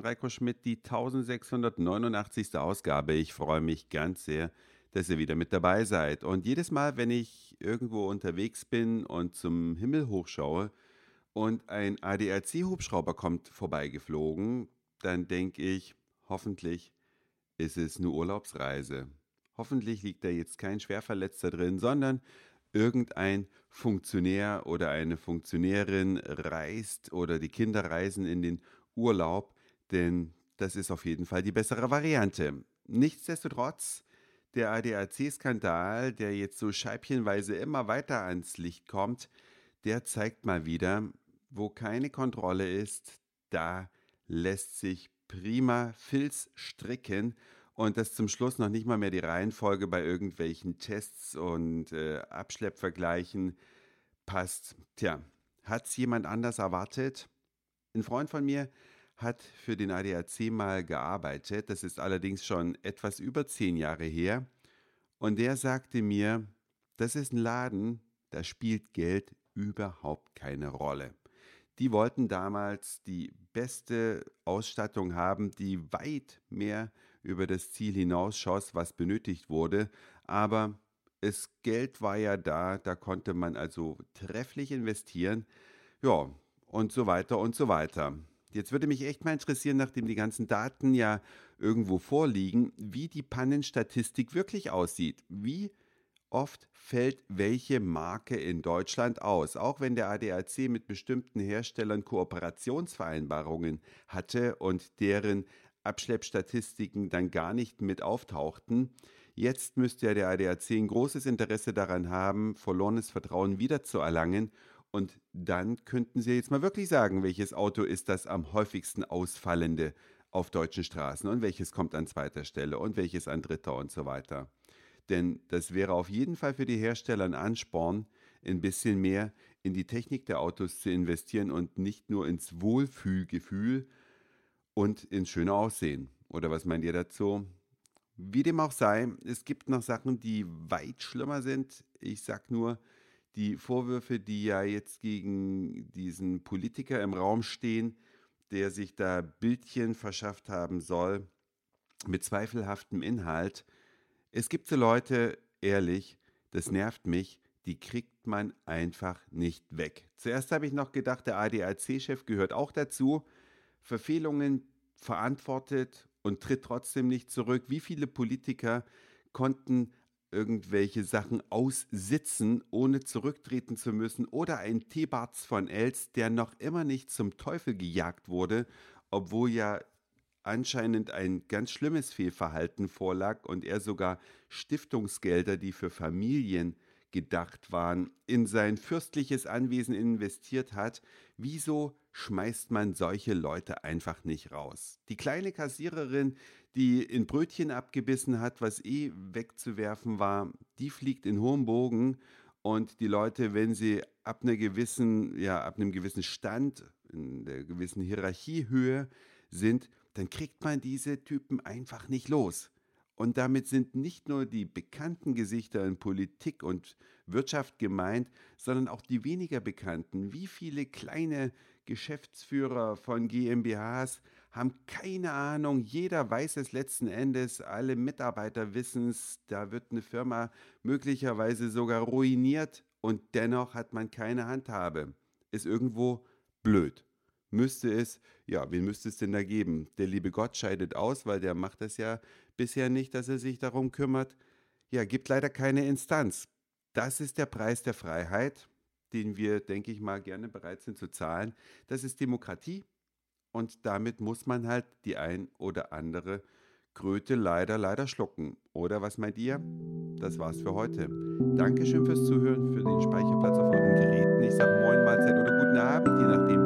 Reiko Schmidt, die 1689. Ausgabe. Ich freue mich ganz sehr, dass ihr wieder mit dabei seid. Und jedes Mal, wenn ich irgendwo unterwegs bin und zum Himmel hochschaue und ein ADAC-Hubschrauber kommt vorbeigeflogen, dann denke ich, hoffentlich ist es eine Urlaubsreise. Hoffentlich liegt da jetzt kein Schwerverletzter drin, sondern irgendein Funktionär oder eine Funktionärin reist oder die Kinder reisen in den Urlaub, denn das ist auf jeden Fall die bessere Variante. Nichtsdestotrotz, der ADAC-Skandal, der jetzt so scheibchenweise immer weiter ans Licht kommt, der zeigt mal wieder, wo keine Kontrolle ist, da lässt sich prima Filz stricken und dass zum Schluss noch nicht mal mehr die Reihenfolge bei irgendwelchen Tests und äh, Abschleppvergleichen passt. Tja, hat es jemand anders erwartet? Ein Freund von mir hat für den ADAC mal gearbeitet, das ist allerdings schon etwas über zehn Jahre her, und der sagte mir, das ist ein Laden, da spielt Geld überhaupt keine Rolle. Die wollten damals die beste Ausstattung haben, die weit mehr über das Ziel hinausschoss, was benötigt wurde. Aber das Geld war ja da, da konnte man also trefflich investieren. Ja, und so weiter und so weiter. Jetzt würde mich echt mal interessieren, nachdem die ganzen Daten ja irgendwo vorliegen, wie die Pannenstatistik wirklich aussieht. Wie oft fällt welche Marke in Deutschland aus, auch wenn der ADAC mit bestimmten Herstellern Kooperationsvereinbarungen hatte und deren Abschleppstatistiken dann gar nicht mit auftauchten. Jetzt müsste ja der ADAC ein großes Interesse daran haben, verlorenes Vertrauen wiederzuerlangen. Und dann könnten Sie jetzt mal wirklich sagen, welches Auto ist das am häufigsten ausfallende auf deutschen Straßen und welches kommt an zweiter Stelle und welches an dritter und so weiter. Denn das wäre auf jeden Fall für die Hersteller ein Ansporn, ein bisschen mehr in die Technik der Autos zu investieren und nicht nur ins Wohlfühlgefühl und ins schöne Aussehen. Oder was meint ihr dazu? Wie dem auch sei, es gibt noch Sachen, die weit schlimmer sind. Ich sag nur, die Vorwürfe, die ja jetzt gegen diesen Politiker im Raum stehen, der sich da Bildchen verschafft haben soll mit zweifelhaftem Inhalt, es gibt so Leute, ehrlich, das nervt mich, die kriegt man einfach nicht weg. Zuerst habe ich noch gedacht, der ADAC-Chef gehört auch dazu. Verfehlungen verantwortet und tritt trotzdem nicht zurück. Wie viele Politiker konnten irgendwelche Sachen aussitzen, ohne zurücktreten zu müssen? Oder ein Thebarts von Els, der noch immer nicht zum Teufel gejagt wurde, obwohl ja anscheinend ein ganz schlimmes Fehlverhalten vorlag und er sogar Stiftungsgelder, die für Familien gedacht waren, in sein fürstliches Anwesen investiert hat. Wieso schmeißt man solche Leute einfach nicht raus? Die kleine Kassiererin, die in Brötchen abgebissen hat, was eh wegzuwerfen war, die fliegt in hohem Bogen und die Leute, wenn sie ab einer gewissen, ja, ab einem gewissen Stand, in der gewissen Hierarchiehöhe sind, dann kriegt man diese Typen einfach nicht los. Und damit sind nicht nur die bekannten Gesichter in Politik und Wirtschaft gemeint, sondern auch die weniger bekannten. Wie viele kleine Geschäftsführer von GmbHs haben keine Ahnung, jeder weiß es letzten Endes, alle Mitarbeiter wissen es, da wird eine Firma möglicherweise sogar ruiniert und dennoch hat man keine Handhabe. Ist irgendwo blöd müsste es, ja, wen müsste es denn da geben? Der liebe Gott scheidet aus, weil der macht das ja bisher nicht, dass er sich darum kümmert. Ja, gibt leider keine Instanz. Das ist der Preis der Freiheit, den wir, denke ich mal, gerne bereit sind zu zahlen. Das ist Demokratie und damit muss man halt die ein oder andere Kröte leider, leider schlucken. Oder was meint ihr? Das war's für heute. Dankeschön fürs Zuhören, für den Speicherplatz auf euren Geräten. Ich sage Moin, Mahlzeit oder guten Abend, je nachdem,